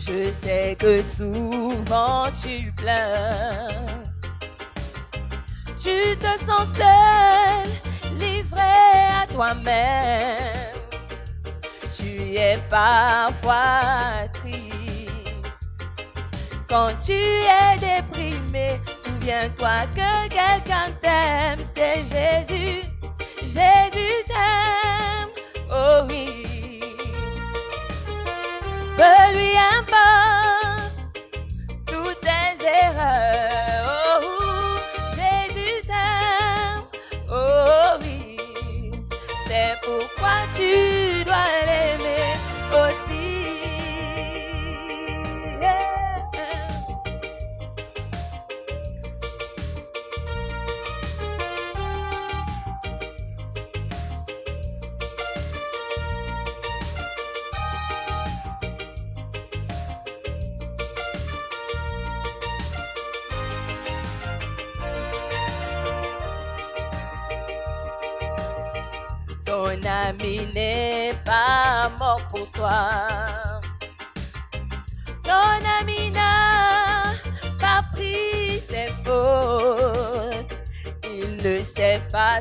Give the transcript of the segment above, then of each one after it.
Je sais que souvent tu pleures. Tu te sens seul, livré à toi-même. Tu es parfois triste. Quand tu es déprimé, souviens-toi que quelqu'un t'aime, c'est Jésus. Jésus t'aime, oh oui peu lui importe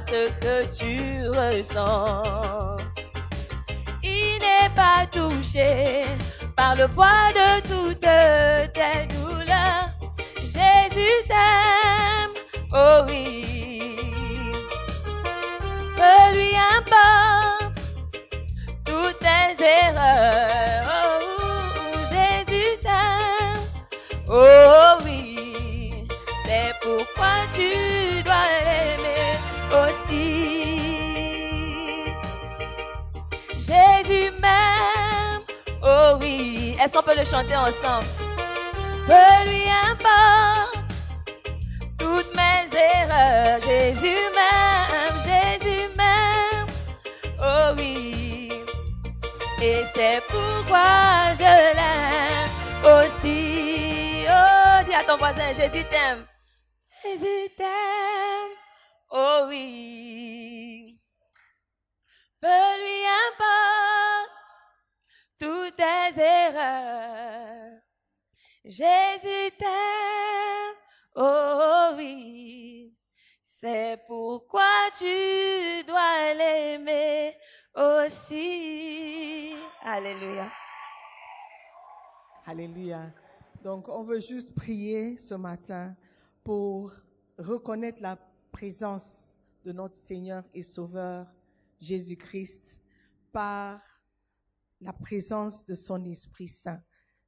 ce que tu ressens. Il n'est pas touché par le poids de toutes tes douleurs. Jésus t'aime, oh oui le chanter ensemble? Peu lui importe toutes mes erreurs. Jésus m'aime, Jésus m'aime. Oh oui. Et c'est pourquoi je l'aime aussi. Oh, dis à ton voisin, Jésus t'aime. Jésus t'aime. Oh oui. Peu lui importe tes erreurs. Jésus t'aime, oh oui. C'est pourquoi tu dois l'aimer aussi. Alléluia. Alléluia. Donc, on veut juste prier ce matin pour reconnaître la présence de notre Seigneur et Sauveur Jésus-Christ par la présence de son Esprit Saint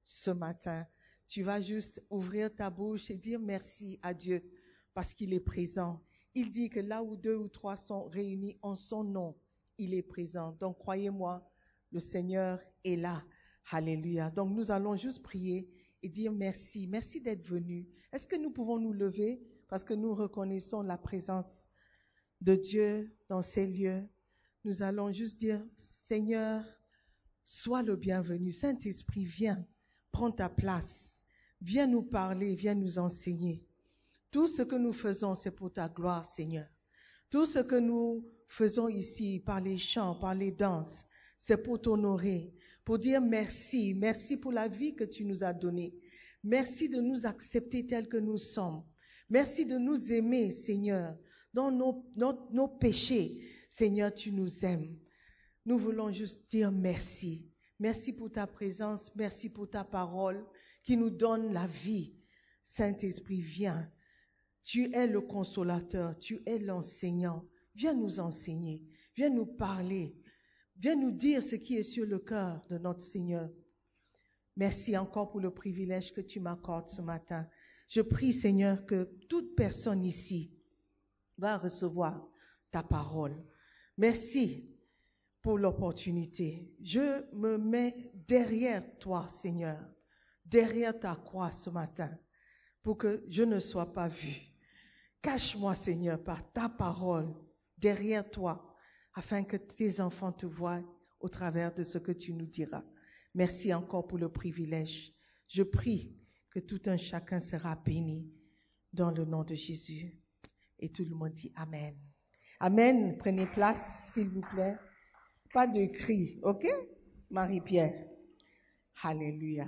ce matin. Tu vas juste ouvrir ta bouche et dire merci à Dieu parce qu'il est présent. Il dit que là où deux ou trois sont réunis en son nom, il est présent. Donc croyez-moi, le Seigneur est là. Alléluia. Donc nous allons juste prier et dire merci. Merci d'être venu. Est-ce que nous pouvons nous lever parce que nous reconnaissons la présence de Dieu dans ces lieux? Nous allons juste dire, Seigneur, sois le bienvenu. Saint-Esprit, viens, prends ta place. Viens nous parler, viens nous enseigner. Tout ce que nous faisons, c'est pour ta gloire, Seigneur. Tout ce que nous faisons ici, par les chants, par les danses, c'est pour t'honorer, pour dire merci, merci pour la vie que tu nous as donnée. Merci de nous accepter tels que nous sommes. Merci de nous aimer, Seigneur, dans nos, nos, nos péchés. Seigneur, tu nous aimes. Nous voulons juste dire merci. Merci pour ta présence, merci pour ta parole qui nous donne la vie. Saint-Esprit, viens. Tu es le consolateur, tu es l'enseignant. Viens nous enseigner, viens nous parler, viens nous dire ce qui est sur le cœur de notre Seigneur. Merci encore pour le privilège que tu m'accordes ce matin. Je prie, Seigneur, que toute personne ici va recevoir ta parole. Merci pour l'opportunité. Je me mets derrière toi, Seigneur, derrière ta croix ce matin, pour que je ne sois pas vu. Cache-moi, Seigneur, par ta parole derrière toi, afin que tes enfants te voient au travers de ce que tu nous diras. Merci encore pour le privilège. Je prie que tout un chacun sera béni dans le nom de Jésus. Et tout le monde dit Amen. Amen. Prenez place, s'il vous plaît. Pas de cris, ok Marie-Pierre? Alléluia.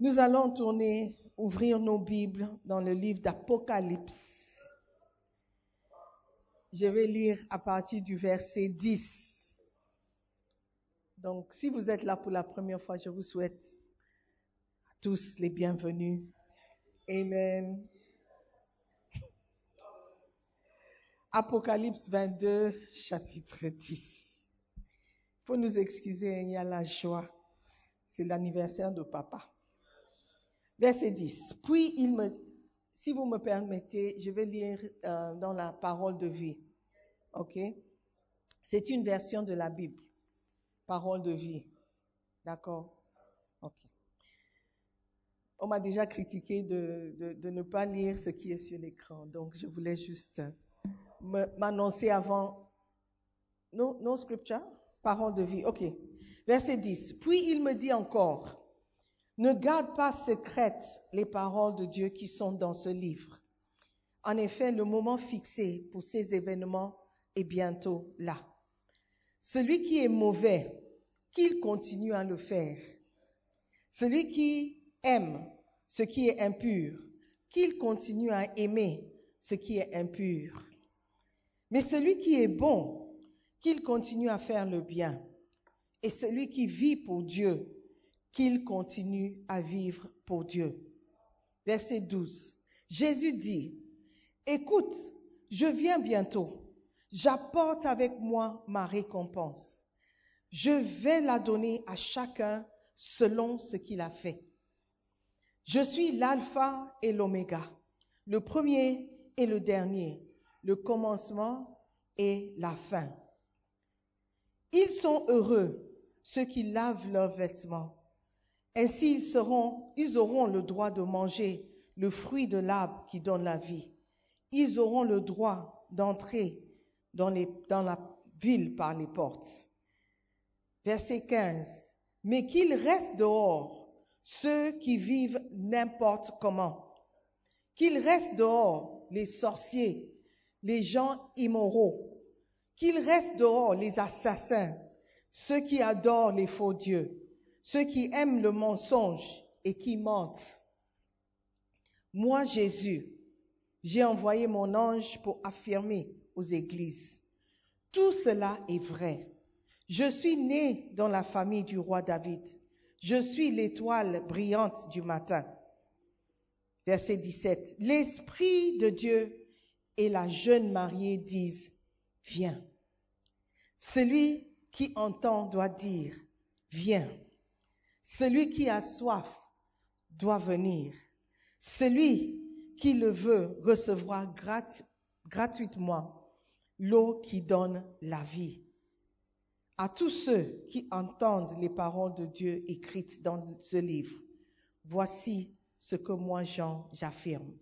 Nous allons tourner, ouvrir nos Bibles dans le livre d'Apocalypse. Je vais lire à partir du verset 10. Donc, si vous êtes là pour la première fois, je vous souhaite à tous les bienvenus. Amen. Apocalypse 22, chapitre 10. Faut nous excuser, il y a la joie. C'est l'anniversaire de papa. Verset 10. Puis il me, si vous me permettez, je vais lire euh, dans la parole de vie. OK? C'est une version de la Bible. Parole de vie. D'accord? OK. On m'a déjà critiqué de, ne pas lire ce qui est sur l'écran. Donc, je voulais juste m'annoncer avant. No, no scripture? Parole de vie. OK. Verset 10. Puis il me dit encore, ne garde pas secrètes les paroles de Dieu qui sont dans ce livre. En effet, le moment fixé pour ces événements est bientôt là. Celui qui est mauvais, qu'il continue à le faire. Celui qui aime ce qui est impur, qu'il continue à aimer ce qui est impur. Mais celui qui est bon, qu'il continue à faire le bien. Et celui qui vit pour Dieu, qu'il continue à vivre pour Dieu. Verset 12. Jésus dit, écoute, je viens bientôt. J'apporte avec moi ma récompense. Je vais la donner à chacun selon ce qu'il a fait. Je suis l'alpha et l'oméga, le premier et le dernier, le commencement et la fin. Ils sont heureux, ceux qui lavent leurs vêtements, Ainsi, ils, seront, ils auront le droit de manger le fruit de l'arbre qui donne la vie. Ils auront le droit d'entrer dans, dans la ville par les portes. Verset 15. Mais qu'ils restent dehors, ceux qui vivent n'importe comment. Qu'ils restent dehors, les sorciers, les gens immoraux. Qu'ils restent dehors, les assassins, ceux qui adorent les faux dieux, ceux qui aiment le mensonge et qui mentent. Moi, Jésus, j'ai envoyé mon ange pour affirmer aux églises. Tout cela est vrai. Je suis né dans la famille du roi David. Je suis l'étoile brillante du matin. Verset 17. L'Esprit de Dieu et la jeune mariée disent, viens. Celui qui entend doit dire, viens. Celui qui a soif doit venir. Celui qui le veut recevra grat- gratuitement l'eau qui donne la vie. À tous ceux qui entendent les paroles de Dieu écrites dans ce livre, voici ce que moi, Jean, j'affirme.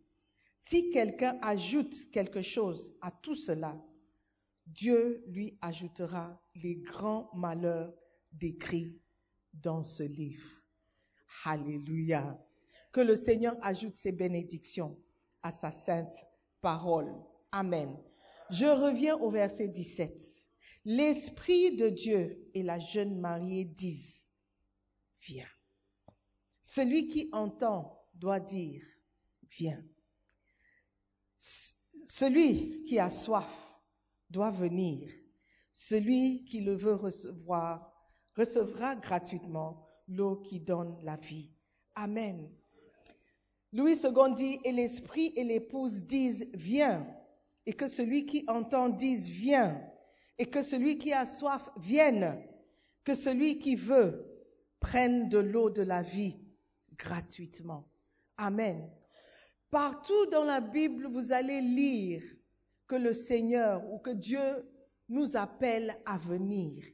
Si quelqu'un ajoute quelque chose à tout cela, Dieu lui ajoutera les grands malheurs décrits dans ce livre. Alléluia. Que le Seigneur ajoute ses bénédictions à sa sainte parole. Amen. Je reviens au verset 17. L'Esprit de Dieu et la jeune mariée disent, viens. Celui qui entend doit dire, viens. Celui qui a soif doit venir. Celui qui le veut recevoir recevra gratuitement l'eau qui donne la vie. Amen. Louis II dit, et l'esprit et l'épouse disent, viens, et que celui qui entend dise, viens, et que celui qui a soif vienne, que celui qui veut prenne de l'eau de la vie gratuitement. Amen. Partout dans la Bible, vous allez lire que le Seigneur ou que Dieu nous appelle à venir,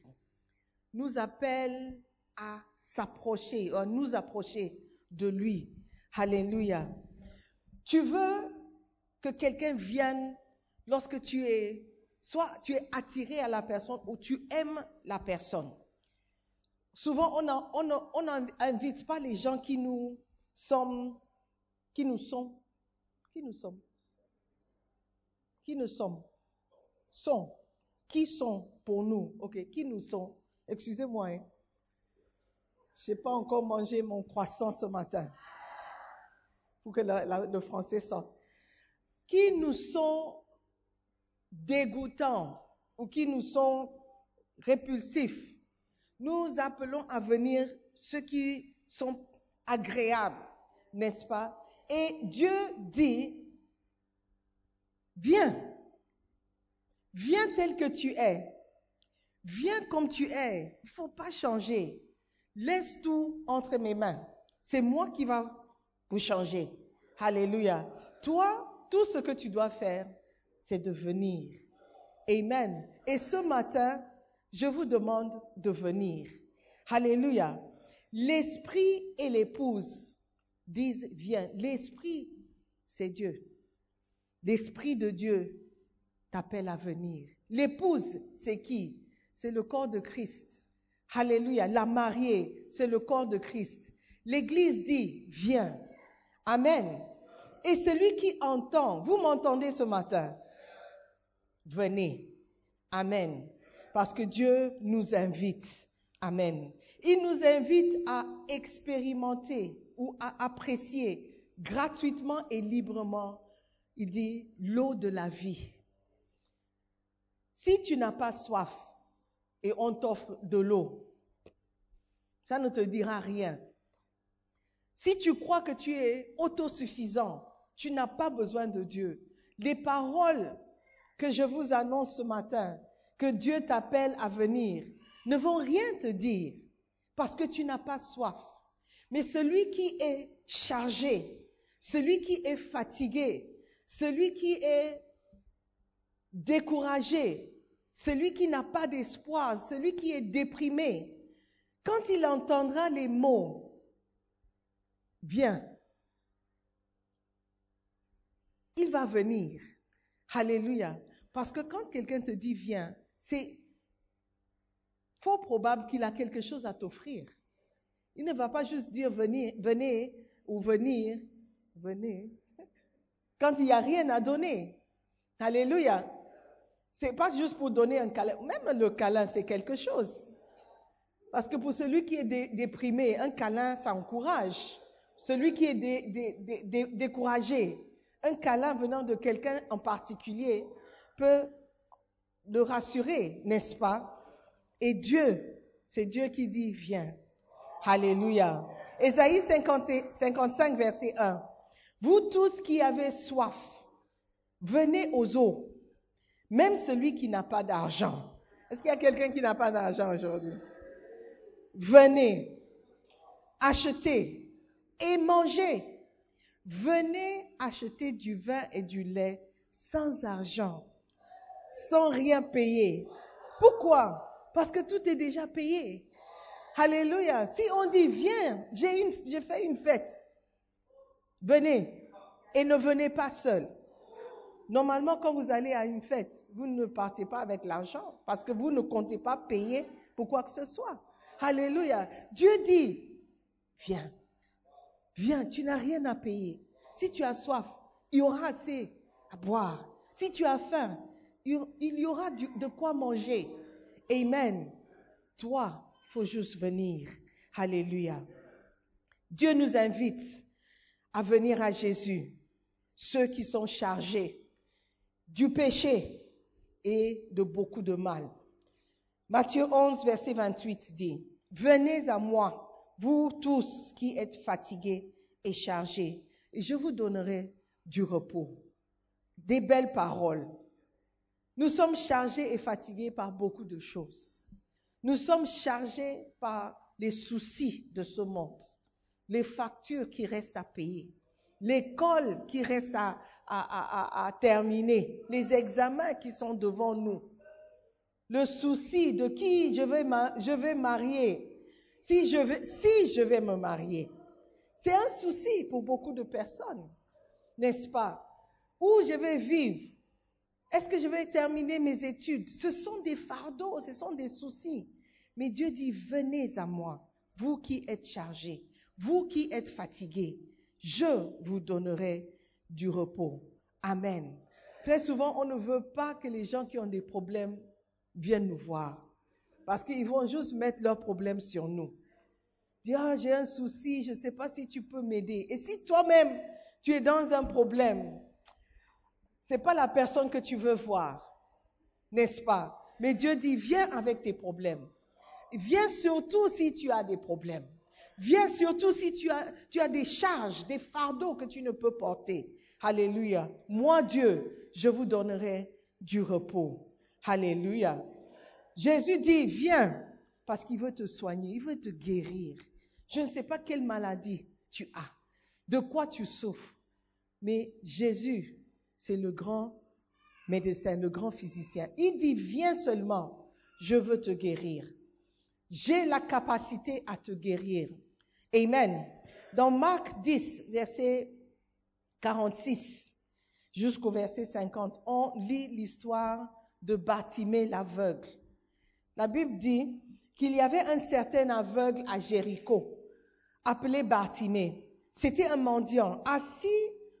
nous appelle à s'approcher, à nous approcher de lui. Alléluia. Tu veux que quelqu'un vienne lorsque tu es, soit tu es attiré à la personne ou tu aimes la personne. Souvent, on n'invite pas les gens qui nous sommes, qui nous sont, qui nous sommes, qui nous sommes, sont, qui sont pour nous, ok, qui nous sont? Excusez-moi, hein. je n'ai pas encore mangé mon croissant ce matin pour que le français sorte. Qui nous sont dégoûtants ou qui nous sont répulsifs? Nous appelons à venir ceux qui sont agréables, n'est-ce pas? Et Dieu dit, viens, viens tel que tu es, viens comme tu es, il ne faut pas changer. Laisse tout entre mes mains. C'est moi qui va vous changer. Alléluia. Toi, tout ce que tu dois faire, c'est de venir. Amen. Et ce matin, je vous demande de venir. Alléluia. L'esprit et l'épouse disent, viens. L'esprit, c'est Dieu. L'esprit de Dieu t'appelle à venir. L'épouse, c'est qui? C'est le corps de Christ. Alléluia. La mariée, c'est le corps de Christ. L'Église dit, viens. Amen. Et celui qui entend, vous m'entendez ce matin? Venez. Amen. Parce que Dieu nous invite. Amen. Il nous invite à expérimenter ou à apprécier gratuitement et librement, il dit, l'eau de la vie. Si tu n'as pas soif et on t'offre de l'eau, ça ne te dira rien. Si tu crois que tu es autosuffisant, tu n'as pas besoin de Dieu. Les paroles que je vous annonce ce matin, que Dieu t'appelle à venir, ne vont rien te dire parce que tu n'as pas soif. Mais celui qui est chargé, celui qui est fatigué, celui qui est découragé, celui qui n'a pas d'espoir, celui qui est déprimé, quand il entendra les mots viens. Il va venir. Alléluia. Parce que quand quelqu'un te dit viens, c'est fort probable qu'il a quelque chose à t'offrir. Il ne va pas juste dire venez, venez ou venir, venez, quand il n'y a rien à donner. Alléluia. C'est pas juste pour donner un câlin. Même le câlin, c'est quelque chose. Parce que pour celui qui est déprimé, un câlin, ça encourage. Celui qui est découragé, un câlin venant de quelqu'un en particulier peut le rassurer, n'est-ce pas? Et Dieu, c'est Dieu qui dit, viens. Alléluia. Ésaïe 55, verset 1. Vous tous qui avez soif, venez aux eaux, même celui qui n'a pas d'argent. Est-ce qu'il y a quelqu'un qui n'a pas d'argent aujourd'hui? Venez, achetez et mangez. Venez acheter du vin et du lait sans argent, sans rien payer. Pourquoi? Parce que tout est déjà payé. Alléluia. Si on dit, viens, j'ai fait une fête. Venez. Et ne venez pas seul. Normalement, quand vous allez à une fête, vous ne partez pas avec l'argent parce que vous ne comptez pas payer pour quoi que ce soit. Alléluia. Dieu dit, viens, viens, tu n'as rien à payer. Si tu as soif, il y aura assez à boire. Si tu as faim, il y aura de quoi manger. Amen. Toi, il faut juste venir. Alléluia. Dieu nous invite à venir à Jésus, ceux qui sont chargés du péché et de beaucoup de mal. Matthieu 11, verset 28 dit, Venez à moi, vous tous qui êtes fatigués et chargés, et je vous donnerai du repos. Des belles paroles. Nous sommes chargés et fatigués par beaucoup de choses. Nous sommes chargés par les soucis de ce monde, les factures qui restent à payer, l'école qui reste à, terminer, les examens qui sont devant nous, le souci de qui je vais, je vais marier, si je vais, si je vais me marier. C'est un souci pour beaucoup de personnes, n'est-ce pas? Où je vais vivre? Est-ce que je vais terminer mes études? Ce sont des fardeaux, ce sont des soucis. Mais Dieu dit, venez à moi, vous qui êtes chargés, vous qui êtes fatigués, je vous donnerai du repos. Amen. Très souvent, on ne veut pas que les gens qui ont des problèmes viennent nous voir. Parce qu'ils vont juste mettre leurs problèmes sur nous. Dire, ah, j'ai un souci, je ne sais pas si tu peux m'aider. Et si toi-même, tu es dans un problème, c'est pas la personne que tu veux voir. N'est-ce pas? Mais Dieu dit, viens avec tes problèmes. Viens surtout si tu as des problèmes. Viens surtout si tu as, des charges, des fardeaux que tu ne peux porter. Alléluia. Moi, Dieu, je vous donnerai du repos. Alléluia. Jésus dit, viens, parce qu'il veut te soigner, il veut te guérir. Je ne sais pas quelle maladie tu as, de quoi tu souffres, mais Jésus, c'est le grand médecin, le grand physicien. Il dit, viens seulement, je veux te guérir. J'ai la capacité à te guérir. Amen. Dans Marc 10, verset 46 jusqu'au verset 50, on lit l'histoire de Bartimée l'aveugle. La Bible dit qu'il y avait un certain aveugle à Jéricho, appelé Bartimée. C'était un mendiant assis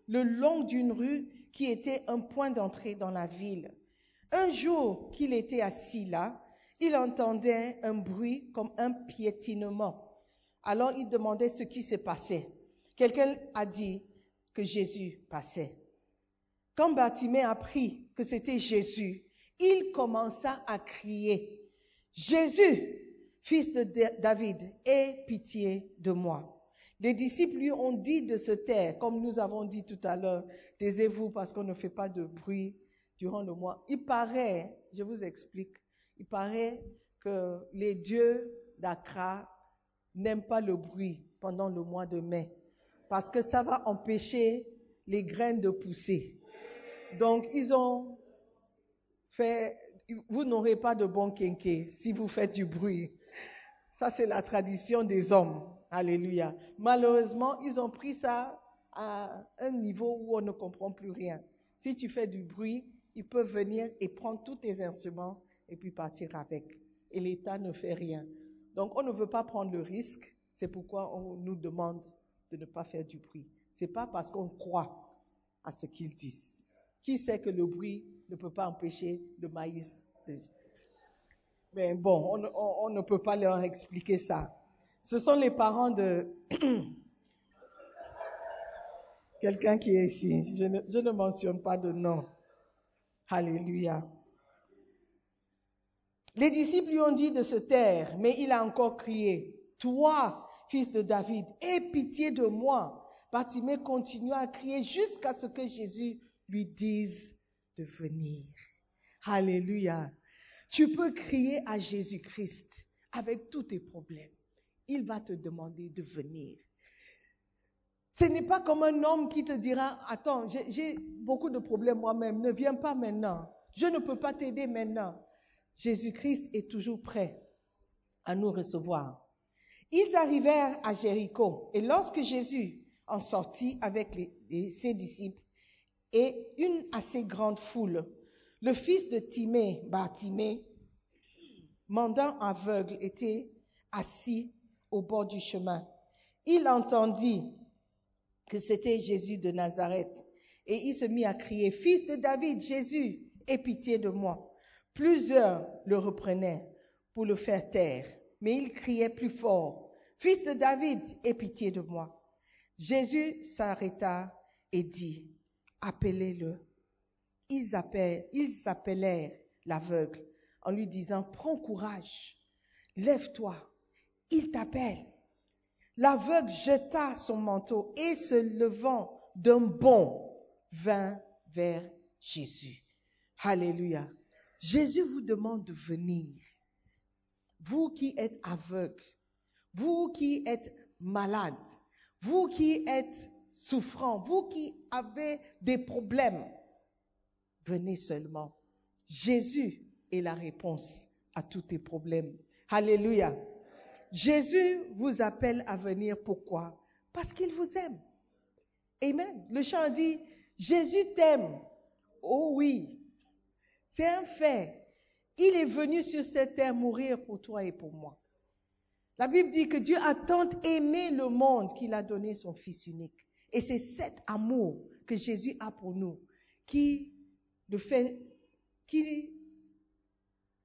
le long d'une rue qui était un point d'entrée dans la ville. Un jour qu'il était assis là, il entendait un bruit comme un piétinement alors il demandait ce qui se passait. Quelqu'un a dit que Jésus passait. Quand Bartimée apprit que c'était Jésus, il commença à crier, Jésus, fils de David, aie pitié de moi. Les disciples lui ont dit de se taire, comme nous avons dit tout à l'heure, taisez-vous parce qu'on ne fait pas de bruit durant le mois. Il paraît, je vous explique, il paraît que les dieux d'Accra n'aiment pas le bruit pendant le mois de mai parce que ça va empêcher les graines de pousser. Donc, ils ont fait, vous n'aurez pas de bon quinquet si vous faites du bruit. Ça, c'est la tradition des hommes. Alléluia. Malheureusement, ils ont pris ça à un niveau où on ne comprend plus rien. Si tu fais du bruit, ils peuvent venir et prendre tous tes instruments et puis partir avec. Et l'État ne fait rien. Donc, on ne veut pas prendre le risque. C'est pourquoi on nous demande de ne pas faire du bruit. C'est pas parce qu'on croit à ce qu'ils disent. Qui sait que le bruit ne peut pas empêcher le maïs de... Mais bon, on, on- ne peut pas leur expliquer ça. Ce sont les parents de quelqu'un qui est ici. Je ne, je ne mentionne pas de nom. Alléluia. Les disciples lui ont dit de se taire, mais il a encore crié, Toi, fils de David, aie pitié de moi. Bartimée continua à crier jusqu'à ce que Jésus lui dise de venir. Alléluia. Tu peux crier à Jésus-Christ avec tous tes problèmes. Il va te demander de venir. Ce n'est pas comme un homme qui te dira, attends, j'ai- j'ai beaucoup de problèmes moi-même, ne viens pas maintenant. Je ne peux pas t'aider maintenant. Jésus-Christ est toujours prêt à nous recevoir. Ils arrivèrent à Jéricho et lorsque Jésus en sortit avec ses disciples et une assez grande foule, le fils de Timée, Bartimée, mandant aveugle, était assis au bord du chemin. Il entendit que c'était Jésus de Nazareth. Et il se mit à crier, Fils de David, Jésus, aie pitié de moi. Plusieurs le reprenaient pour le faire taire, mais il criait plus fort, Fils de David, aie pitié de moi. Jésus s'arrêta et dit, Appelez-le. Ils, appellent- ils appelèrent l'aveugle en lui disant, Prends courage, lève-toi, il t'appelle. L'aveugle jeta son manteau et se levant d'un bond, vint vers Jésus. Alléluia. Jésus vous demande de venir. Vous qui êtes aveugle, vous qui êtes malade, vous qui êtes souffrant, vous qui avez des problèmes, venez seulement. Jésus est la réponse à tous tes problèmes. Alléluia. Jésus vous appelle à venir. Pourquoi? Parce qu'il vous aime. Amen. Le chant dit, Jésus t'aime. Oh oui, c'est un fait. Il est venu sur cette terre mourir pour toi et pour moi. La Bible dit que Dieu a tant aimé le monde qu'il a donné son Fils unique. Et c'est cet amour que Jésus a pour nous qui le fait, qui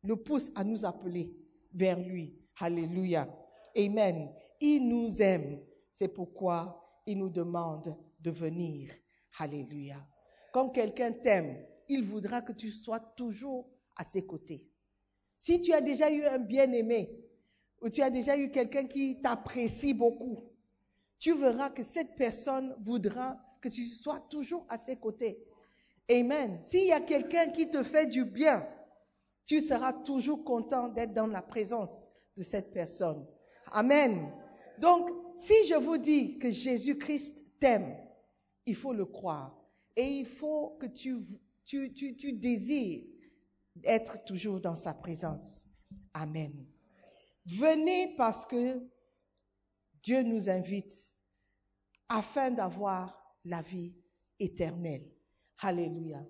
le pousse à nous appeler vers lui. Alléluia. Amen. Il nous aime. C'est pourquoi il nous demande de venir. Alléluia. Quand quelqu'un t'aime, il voudra que tu sois toujours à ses côtés. Si tu as déjà eu un bien-aimé, ou tu as déjà eu quelqu'un qui t'apprécie beaucoup, tu verras que cette personne voudra que tu sois toujours à ses côtés. Amen. S'il y a quelqu'un qui te fait du bien, tu seras toujours content d'être dans la présence de cette personne. Amen. Donc, si je vous dis que Jésus-Christ t'aime, il faut le croire. Et il faut que tu, tu, désires être toujours dans sa présence. Amen. Venez parce que Dieu nous invite afin d'avoir la vie éternelle. Alléluia.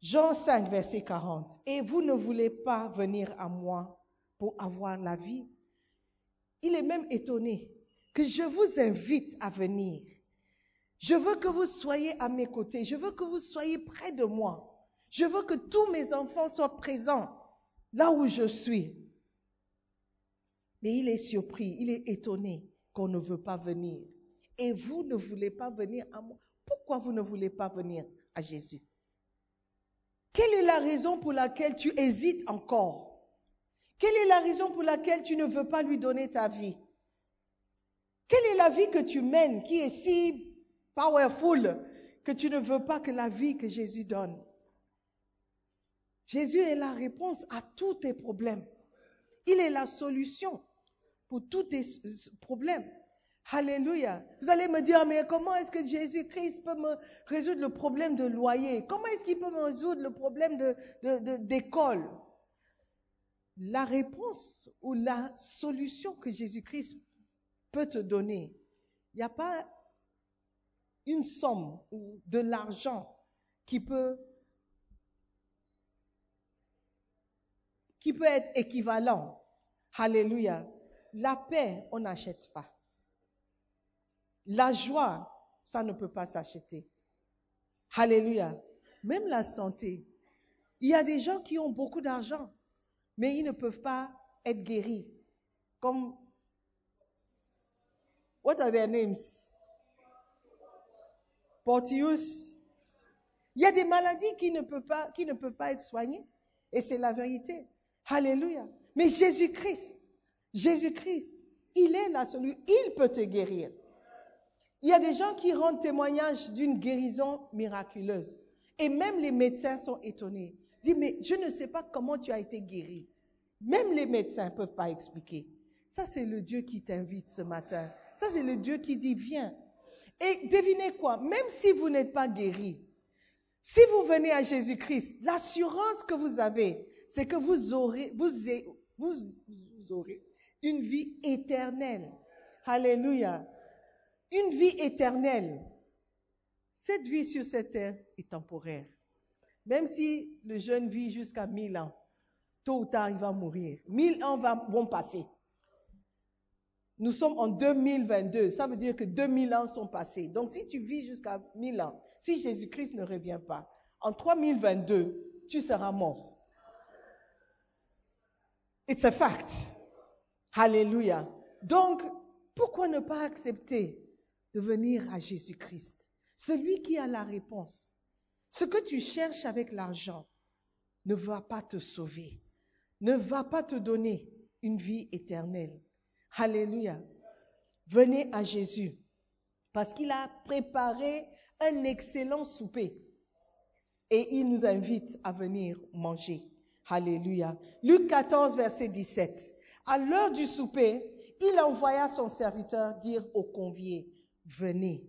Jean 5, verset 40. Et vous ne voulez pas venir à moi pour avoir la vie? Il est même étonné que je vous invite à venir. Je veux que vous soyez à mes côtés. Je veux que vous soyez près de moi. Je veux que tous mes enfants soient présents là où je suis. Mais il est surpris, il est étonné qu'on ne veut pas venir. Et vous ne voulez pas venir à moi. Pourquoi vous ne voulez pas venir à Jésus? Quelle est la raison pour laquelle tu hésites encore? Quelle est la raison pour laquelle tu ne veux pas lui donner ta vie? Quelle est la vie que tu mènes qui est si powerful que tu ne veux pas que la vie que Jésus donne Jésus est la réponse à tous tes problèmes. Il est la solution pour tous tes problèmes. Alléluia. Vous allez me dire, mais comment est-ce que Jésus-Christ peut me résoudre le problème de loyer? Comment est-ce qu'il peut me résoudre le problème d'école de, de, la réponse ou la solution que Jésus-Christ peut te donner, il n'y a pas une somme ou de l'argent qui peut être équivalent. Alléluia. La paix, on n'achète pas. La joie, ça ne peut pas s'acheter. Alléluia. Même la santé. Il y a des gens qui ont beaucoup d'argent, mais ils ne peuvent pas être guéris. Comme, what are their names? Portius. Il y a des maladies qui ne peuvent pas, qui ne pas être soignées. Et c'est la vérité. Alléluia. Mais Jésus-Christ, Jésus-Christ, il est la solution. Il peut te guérir. Il y a des gens qui rendent témoignage d'une guérison miraculeuse. Et même les médecins sont étonnés. Dis, mais je ne sais pas comment tu as été guéri. Même les médecins ne peuvent pas expliquer. Ça, c'est le Dieu qui t'invite ce matin. Ça, c'est le Dieu qui dit, viens. Et devinez quoi, même si vous n'êtes pas guéri, si vous venez à Jésus-Christ, l'assurance que vous avez, c'est que vous aurez, une vie éternelle. Alléluia. Une vie éternelle. Cette vie sur cette terre est temporaire. Même si le jeune vit jusqu'à 1000 ans, tôt ou tard, il va mourir. 1000 ans vont passer. Nous sommes en 2022. Ça veut dire que 2000 ans sont passés. Donc, si tu vis jusqu'à 1000 ans, si Jésus-Christ ne revient pas, en 3022, tu seras mort. It's a fact. Alléluia. Donc, pourquoi ne pas accepter de venir à Jésus-Christ, celui qui a la réponse Ce que tu cherches avec l'argent ne va pas te sauver, ne va pas te donner une vie éternelle. Alléluia. Venez à Jésus parce qu'il a préparé un excellent souper et il nous invite à venir manger. Alléluia. Luc 14, verset 17. À l'heure du souper, il envoya son serviteur dire aux conviés, venez,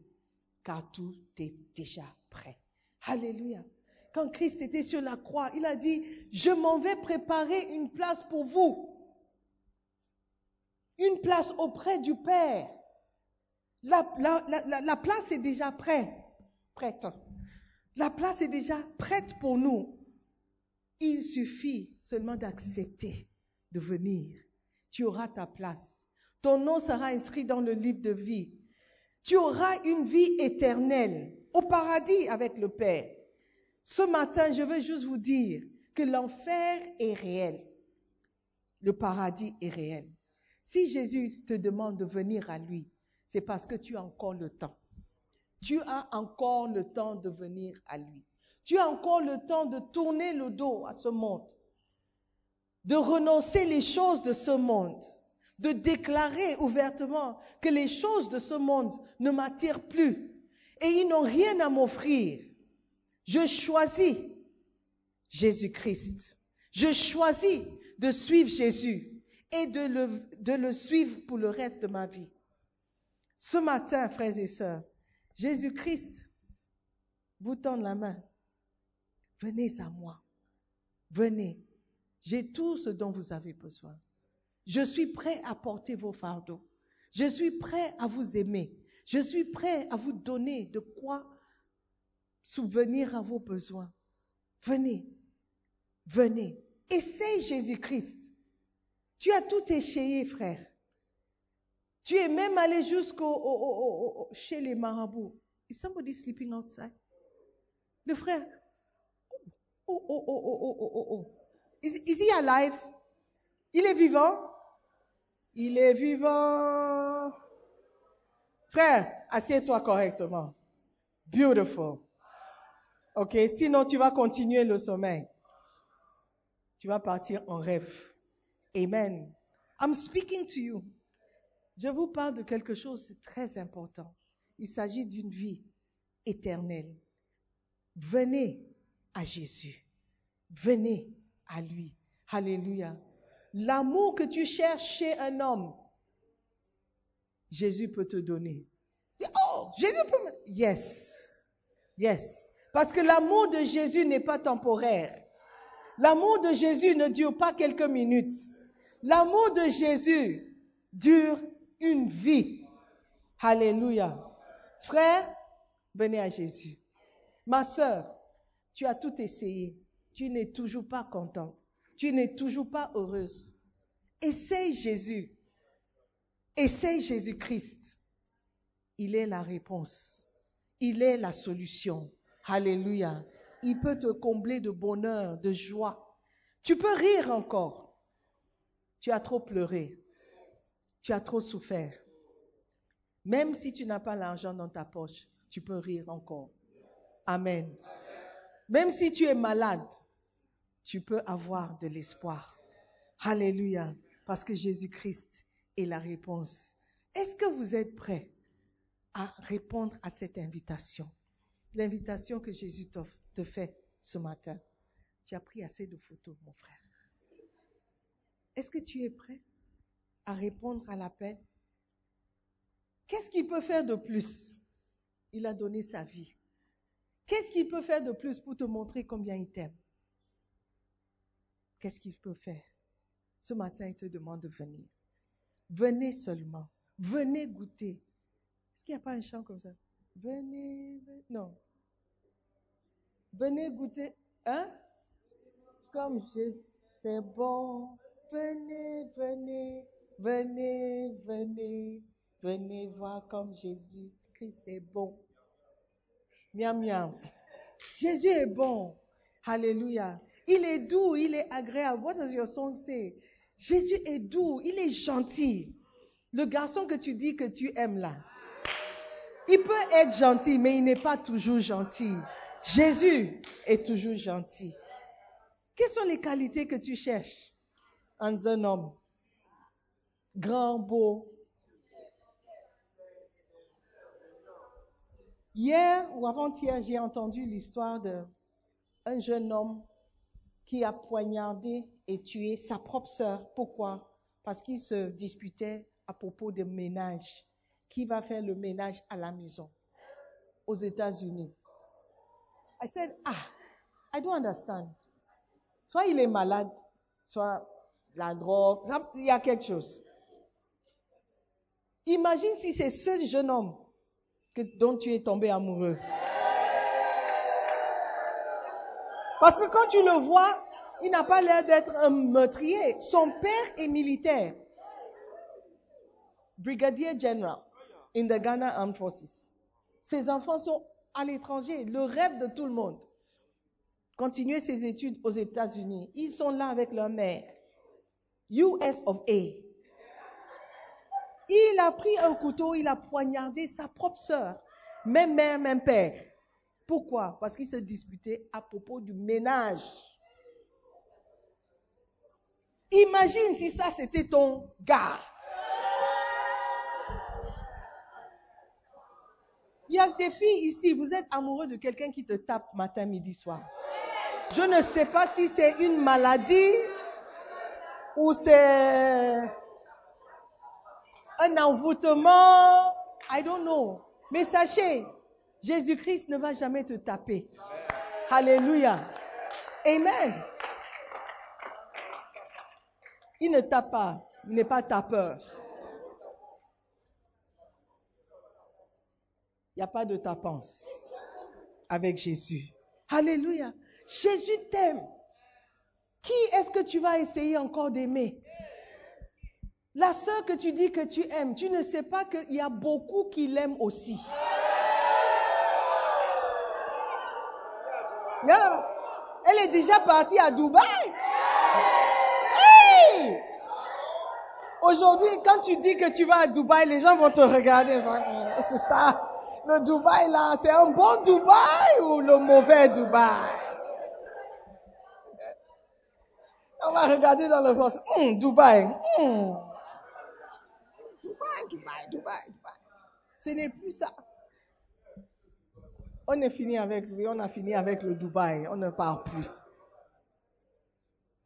car tout est déjà prêt. Alléluia. Quand Christ était sur la croix, il a dit, je m'en vais préparer une place pour vous. Une place auprès du Père. La, la, la place est déjà prête. Prête. La place est déjà prête pour nous. Il suffit seulement d'accepter de venir. Tu auras ta place. Ton nom sera inscrit dans le livre de vie. Tu auras une vie éternelle au paradis avec le Père. Ce matin, je veux juste vous dire que l'enfer est réel. Le paradis est réel. Si Jésus te demande de venir à lui, c'est parce que tu as encore le temps. Tu as encore le temps de venir à lui. Tu as encore le temps de tourner le dos à ce monde, de renoncer les choses de ce monde, de déclarer ouvertement que les choses de ce monde ne m'attirent plus et ils n'ont rien à m'offrir. Je choisis Jésus-Christ. Je choisis de suivre Jésus et de le, suivre pour le reste de ma vie. Ce matin, frères et sœurs, Jésus-Christ vous tend la main Venez à moi. Venez. J'ai tout ce dont vous avez besoin. Je suis prêt à porter vos fardeaux. Je suis prêt à vous aimer. Je suis prêt à vous donner de quoi souvenir à vos besoins. Venez. Venez. Essaye Jésus-Christ. Tu as tout échayé, frère. Tu es même allé jusqu'au chez les marabouts. Is somebody sleeping outside? Le frère, Oh, oh, oh, oh, oh, oh, oh, oh. Is, is he alive? Il est vivant? Il est vivant. Frère, assieds-toi correctement. Beautiful. OK? Sinon, tu vas continuer le sommeil. Tu vas partir en rêve. Amen. I'm speaking to you. Je vous parle de quelque chose de très important. Il s'agit d'une vie éternelle. Venez à Jésus. Venez à lui. Alléluia. L'amour que tu cherches chez un homme, Jésus peut te donner. Oh, Jésus peut me... Yes. Yes. Parce que l'amour de Jésus n'est pas temporaire. L'amour de Jésus ne dure pas quelques minutes. L'amour de Jésus dure une vie. Alléluia. Frère, venez à Jésus. Ma sœur, tu as tout essayé. Tu n'es toujours pas contente. Tu n'es toujours pas heureuse. Essaye Jésus. Essaye Jésus-Christ. Il est la réponse. Il est la solution. Alléluia. Il peut te combler de bonheur, de joie. Tu peux rire encore. Tu as trop pleuré. Tu as trop souffert. Même si tu n'as pas l'argent dans ta poche, tu peux rire encore. Amen. Même si tu es malade, tu peux avoir de l'espoir. Alléluia. Parce que Jésus-Christ est la réponse. Est-ce que vous êtes prêts à répondre à cette invitation? L'invitation que Jésus te fait ce matin. Tu as pris assez de photos, mon frère. Est-ce que tu es prêt à répondre à l'appel? Qu'est-ce qu'il peut faire de plus? Il a donné sa vie. Qu'est-ce qu'il peut faire de plus pour te montrer combien il t'aime? Qu'est-ce qu'il peut faire? Ce matin, il te demande de venir. Venez seulement. Venez goûter. Est-ce qu'il n'y a pas un chant comme ça? Venez, venez. Non. Venez goûter. Hein? Comme je. C'est bon. Venez, venez. Venez, venez. Venez voir comme Jésus. Christ est bon. Miam, miam. Jésus est bon. Alléluia. Il est doux, il est agréable. What does your song say? Jésus est doux, il est gentil. Le garçon que tu dis que tu aimes là. Il peut être gentil, mais il n'est pas toujours gentil. Jésus est toujours gentil. Quelles sont les qualités que tu cherches? En un homme? Grand, beau. Hier ou avant-hier, j'ai entendu l'histoire d'un jeune homme qui a poignardé et tué sa propre sœur. Pourquoi? Parce qu'il se disputait à propos de ménage. Qui va faire le ménage à la maison? Aux États-Unis I said, ah, I don't understand. Soit il est malade, soit la drogue, il y a quelque chose. Imagine si c'est ce jeune homme que, dont tu es tombé amoureux. Parce que quand tu le vois, il n'a pas l'air d'être un meurtrier. Son père est militaire. Brigadier General in the Ghana Armed Forces. Ses enfants sont à l'étranger, le rêve de tout le monde. Continuer ses études aux États-Unis. Ils sont là avec leur mère. US of A. Il a pris un couteau, il a poignardé sa propre sœur. Même mère, même père. Pourquoi? Parce qu'il se disputait à propos du ménage. Imagine si ça c'était ton gars. Il y a des filles ici, vous êtes amoureux de quelqu'un qui te tape matin, midi, soir. Je ne sais pas si c'est une maladie ou c'est un envoûtement. I don't know. Mais sachez, Jésus-Christ ne va jamais te taper. Alléluia. Amen. Il ne tape pas. Il n'est pas tapeur. Il n'y a pas de tapance avec Jésus. Alléluia. Jésus t'aime. Qui est-ce que tu vas essayer encore d'aimer? La sœur que tu dis que tu aimes, tu ne sais pas qu'il y a beaucoup qui l'aiment aussi. Elle est déjà partie à Dubaï. Hey! Aujourd'hui, quand tu dis que tu vas à Dubaï, les gens vont te regarder. C'est ça. Le Dubaï là, c'est un bon Dubaï ou le mauvais Dubaï? On va regarder dans le poste. Hum, Dubaï. Hum. Dubaï, Dubaï, Dubaï, Dubaï. Ce n'est plus ça. On est fini avec, oui, on a fini avec le Dubaï. On ne parle plus.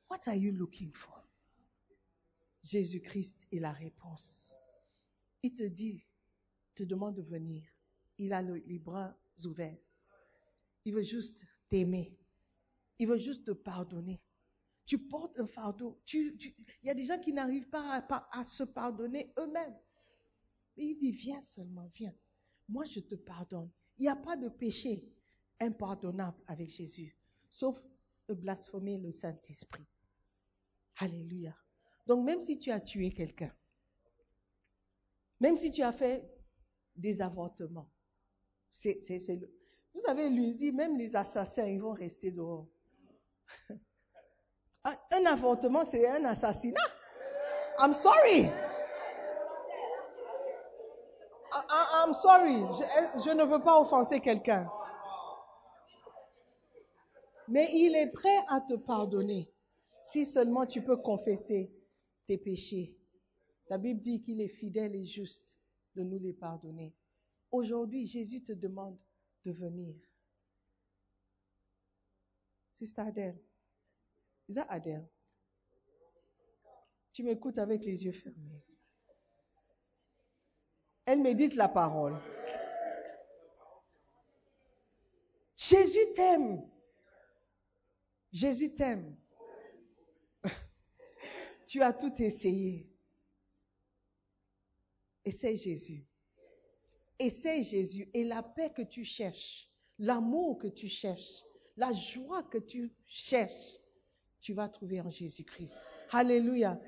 What are you looking for? Jésus-Christ est la réponse. Il te dit, te demande de venir. Il a les bras ouverts. Il veut juste t'aimer. Il veut juste te pardonner. Tu portes un fardeau. Il y a des gens qui n'arrivent pas à, se pardonner eux-mêmes. Et il dit, viens seulement, viens. Moi, je te pardonne. Il n'y a pas de péché impardonnable avec Jésus, sauf de blasphémer le Saint-Esprit. Alléluia. Donc, même si tu as tué quelqu'un, même si tu as fait des avortements, vous avez lui dit, même les assassins, ils vont rester dehors. Un, avortement, c'est un assassinat. I'm sorry. I- I'm sorry. Je, je ne veux pas offenser quelqu'un. Mais il est prêt à te pardonner si seulement tu peux confesser tes péchés. La Bible dit qu'il est fidèle et juste de nous les pardonner. Aujourd'hui, Jésus te demande de venir. Sister Adèle. Is that Adèle? Tu m'écoutes avec les yeux fermés. Elle médite la parole. Jésus t'aime. Jésus t'aime. tu as tout essayé. Essaye Jésus. Essaye Jésus et la paix que tu cherches, l'amour que tu cherches, la joie que tu cherches, tu vas trouver en Jésus-Christ. Alléluia.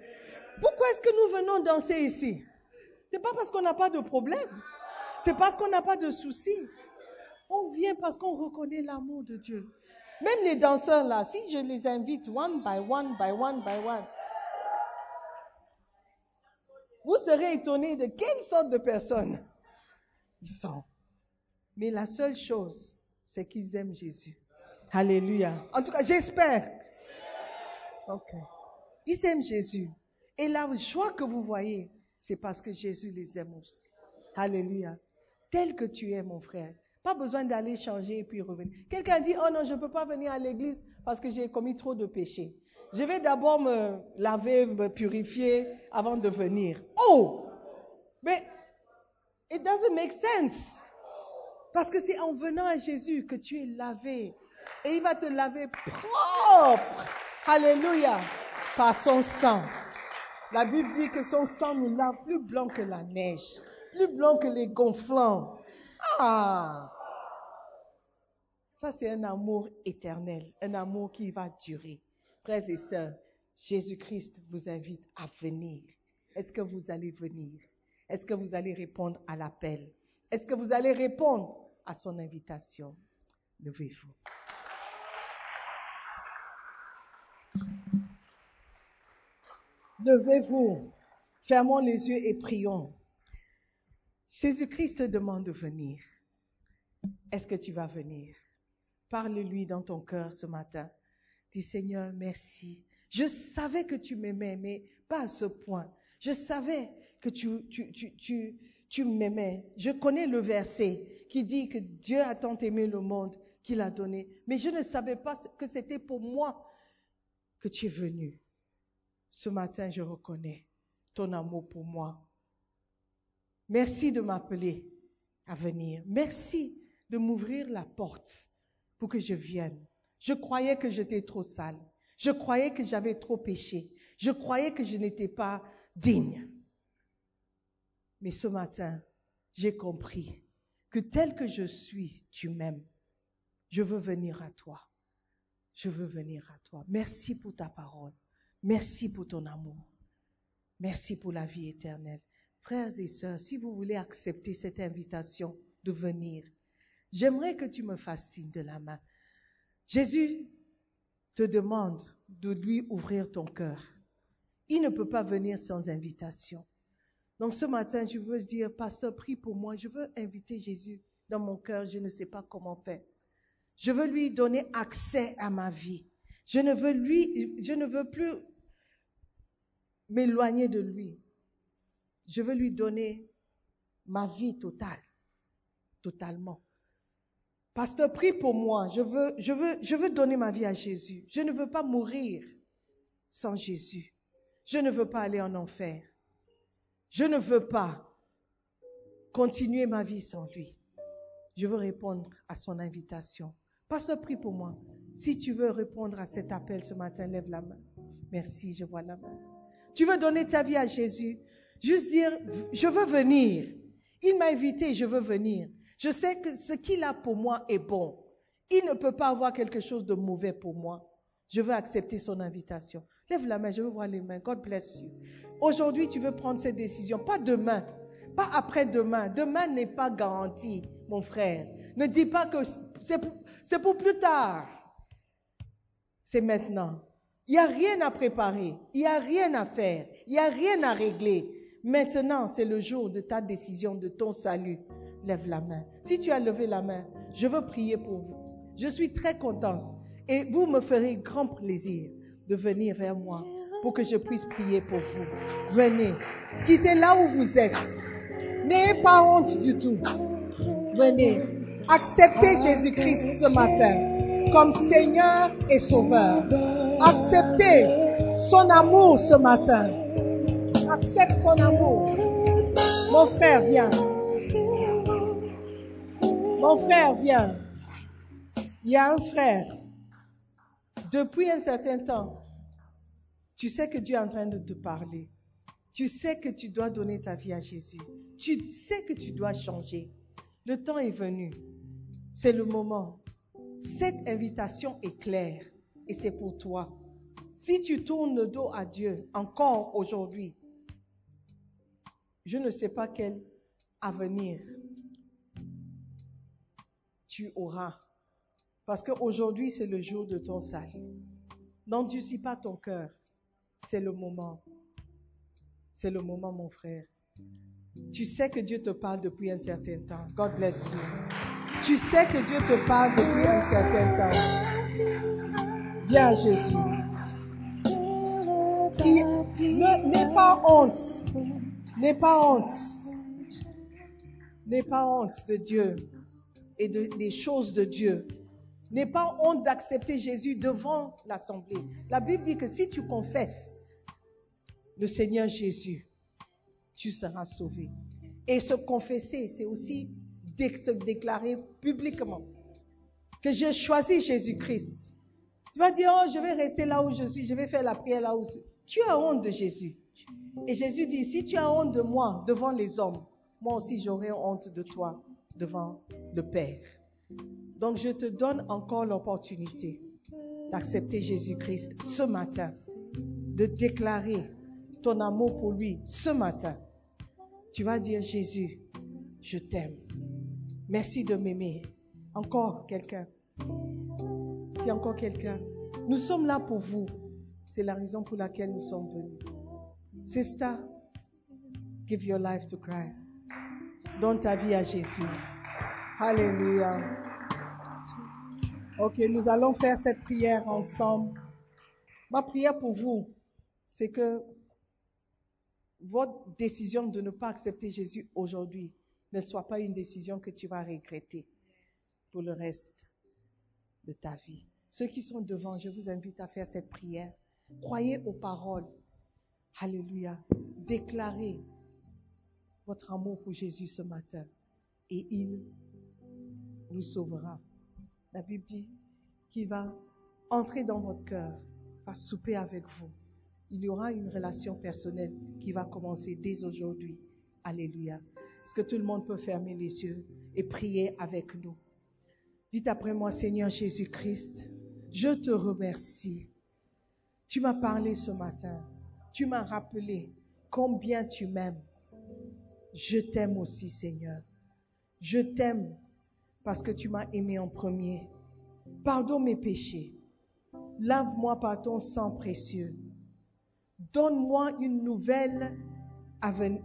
Pourquoi est-ce que nous venons danser ici? C'est pas parce qu'on n'a pas de problème. C'est parce qu'on n'a pas de soucis. On vient parce qu'on reconnaît l'amour de Dieu. Même les danseurs là, si je les invite one by one, by one, by one, vous serez étonnés de quelle sorte de personnes ils sont. Mais la seule chose, c'est qu'ils aiment Jésus. Alléluia. En tout cas, j'espère. Ok. Ils aiment Jésus. Et la joie que vous voyez, c'est parce que Jésus les aime aussi. Alléluia. Tel que tu es, mon frère. Pas besoin d'aller changer et puis revenir. Quelqu'un dit, oh non, je ne peux pas venir à l'église parce que j'ai commis trop de péchés. Je vais d'abord me laver, me purifier avant de venir. Oh! Mais it doesn't make sense. Parce que c'est en venant à Jésus que tu es lavé. Et il va te laver propre. Alléluia. Par son sang. La Bible dit que son sang nous lave plus blanc que la neige. Plus blanc que les gonflants. Ah! Ça, c'est un amour éternel. Un amour qui va durer. Frères et sœurs, Jésus-Christ vous invite à venir. Est-ce que vous allez venir? Est-ce que vous allez répondre à l'appel? Est-ce que vous allez répondre à son invitation? Levez-vous. Levez-vous, fermons les yeux et prions. Jésus-Christ te demande de venir. Est-ce que tu vas venir? Parle-lui dans ton cœur ce matin. Dis Seigneur, merci. Je savais que tu m'aimais, mais pas à ce point. Je savais que tu, tu, m'aimais. Je connais le verset qui dit que Dieu a tant aimé le monde qu'il a donné. Mais je ne savais pas que c'était pour moi que tu es venu. Ce matin, je reconnais ton amour pour moi. Merci de m'appeler à venir. Merci de m'ouvrir la porte pour que je vienne. Je croyais que j'étais trop sale. Je croyais que j'avais trop péché. Je croyais que je n'étais pas digne. Mais ce matin, j'ai compris que tel que je suis, tu m'aimes. Je veux venir à toi. Je veux venir à toi. Merci pour ta parole. Merci pour ton amour. Merci pour la vie éternelle. Frères et sœurs, si vous voulez accepter cette invitation de venir, j'aimerais que tu me fasses signe de la main. Jésus te demande de lui ouvrir ton cœur. Il ne peut pas venir sans invitation. Donc ce matin, je veux dire, pasteur, prie pour moi. Je veux inviter Jésus dans mon cœur. Je ne sais pas comment faire. Je veux lui donner accès à ma vie. Je ne veux lui, je ne veux plus m'éloigner de lui. Je veux lui donner ma vie totale, totalement. Pasteur, prie pour moi. Je veux, je veux, je veux donner ma vie à Jésus. Je ne veux pas mourir sans Jésus. Je ne veux pas aller en enfer. Je ne veux pas continuer ma vie sans lui. Je veux répondre à son invitation. Pasteur, prie pour moi. Si tu veux répondre à cet appel ce matin, lève la main. Merci, je vois la main. Tu veux donner ta vie à Jésus Juste dire, je veux venir. Il m'a invité, je veux venir. Je sais que ce qu'il a pour moi est bon. Il ne peut pas avoir quelque chose de mauvais pour moi. Je veux accepter son invitation. Lève la main, je veux voir les mains. God bless you. Aujourd'hui, tu veux prendre cette décision. Pas demain, pas après-demain. Demain n'est pas garanti, mon frère. Ne dis pas que c'est pour, c'est pour plus tard. C'est maintenant. Il n'y a rien à préparer. Il n'y a rien à faire. Il n'y a rien à régler. Maintenant, c'est le jour de ta décision, de ton salut. Lève la main. Si tu as levé la main, je veux prier pour vous. Je suis très contente. Et vous me ferez grand plaisir de venir vers moi pour que je puisse prier pour vous. Venez. Quittez là où vous êtes. N'ayez pas honte du tout. Venez. Acceptez Jésus-Christ ce matin comme Seigneur et Sauveur. Acceptez son amour ce matin. Accepte son amour. Mon frère, viens. Mon frère, viens. Il y a un frère. Depuis un certain temps, tu sais que Dieu est en train de te parler. Tu sais que tu dois donner ta vie à Jésus. Tu sais que tu dois changer. Le temps est venu. C'est le moment. Cette invitation est claire c'est pour toi. Si tu tournes le dos à Dieu encore aujourd'hui, je ne sais pas quel avenir tu auras. Parce qu'aujourd'hui, c'est le jour de ton salut. N'endurcis pas ton cœur. C'est le moment. C'est le moment, mon frère. Tu sais que Dieu te parle depuis un certain temps. God bless you. Tu sais que Dieu te parle depuis un certain temps. Viens à Jésus. N'aie pas honte. N'aie pas honte. N'aie pas honte de Dieu et de, des choses de Dieu. N'aie pas honte d'accepter Jésus devant l'assemblée. La Bible dit que si tu confesses le Seigneur Jésus, tu seras sauvé. Et se confesser, c'est aussi se déclarer publiquement que j'ai choisi Jésus-Christ. Tu vas dire, oh, je vais rester là où je suis, je vais faire la prière là où je suis. Tu as honte de Jésus. Et Jésus dit, si tu as honte de moi devant les hommes, moi aussi j'aurai honte de toi devant le Père. Donc je te donne encore l'opportunité d'accepter Jésus-Christ ce matin, de déclarer ton amour pour lui ce matin. Tu vas dire, Jésus, je t'aime. Merci de m'aimer. Encore quelqu'un. Si encore quelqu'un. Nous sommes là pour vous. C'est la raison pour laquelle nous sommes venus. Sister, give your life to Christ. Donne ta vie à Jésus. Alléluia. Ok, nous allons faire cette prière ensemble. Ma prière pour vous, c'est que votre décision de ne pas accepter Jésus aujourd'hui ne soit pas une décision que tu vas regretter pour le reste de ta vie. Ceux qui sont devant, je vous invite à faire cette prière. Croyez aux paroles. Alléluia. Déclarez votre amour pour Jésus ce matin et il nous sauvera. La Bible dit qu'il va entrer dans votre cœur, va souper avec vous. Il y aura une relation personnelle qui va commencer dès aujourd'hui. Alléluia. Est-ce que tout le monde peut fermer les yeux et prier avec nous? Dites après moi, Seigneur Jésus-Christ, je te remercie. Tu m'as parlé ce matin. Tu m'as rappelé combien tu m'aimes. Je t'aime aussi, Seigneur. Je t'aime parce que tu m'as aimé en premier. Pardonne mes péchés. Lave-moi par ton sang précieux. Donne-moi une nouvelle,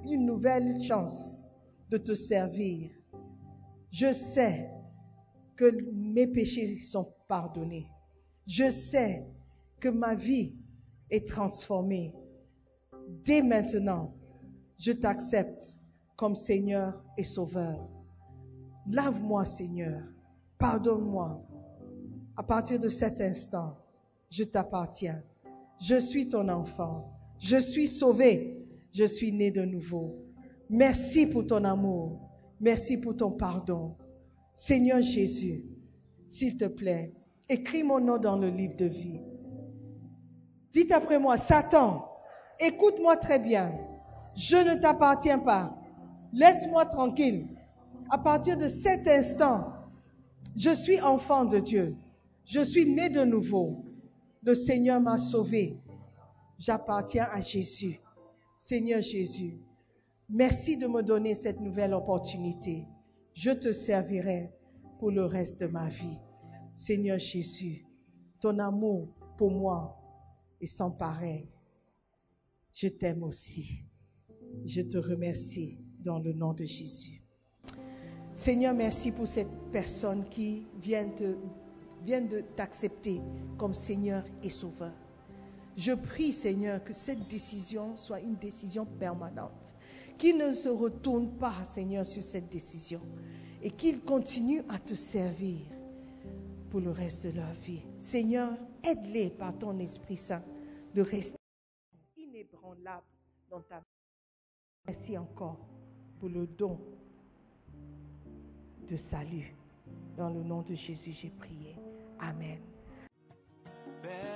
une nouvelle chance de te servir. Je sais que mes péchés sont pardonnés. Je sais que ma vie est transformée. Dès maintenant, je t'accepte comme Seigneur et Sauveur. Lave-moi, Seigneur. Pardonne-moi. À partir de cet instant, je t'appartiens. Je suis ton enfant. Je suis sauvé. Je suis né de nouveau. Merci pour ton amour. Merci pour ton pardon. Seigneur Jésus, s'il te plaît, écris mon nom dans le livre de vie. Dites après moi, Satan, écoute-moi très bien. Je ne t'appartiens pas. Laisse-moi tranquille. À partir de cet instant, je suis enfant de Dieu. Je suis né de nouveau. Le Seigneur m'a sauvé. J'appartiens à Jésus. Seigneur Jésus, merci de me donner cette nouvelle opportunité. Je te servirai pour le reste de ma vie. Seigneur Jésus, ton amour pour moi est sans pareil. Je t'aime aussi. Je te remercie dans le nom de Jésus. Seigneur, merci pour cette personne qui vient, de t'accepter comme Seigneur et Sauveur. Je prie, Seigneur, que cette décision soit une décision permanente, qu'ils ne se retournent pas, Seigneur, sur cette décision et qu'ils continuent à te servir le reste de leur vie. Seigneur, aide-les par ton Esprit Saint de rester inébranlables dans ta. Merci encore pour le don de salut. Dans le nom de Jésus, j'ai prié. Amen. Persévère,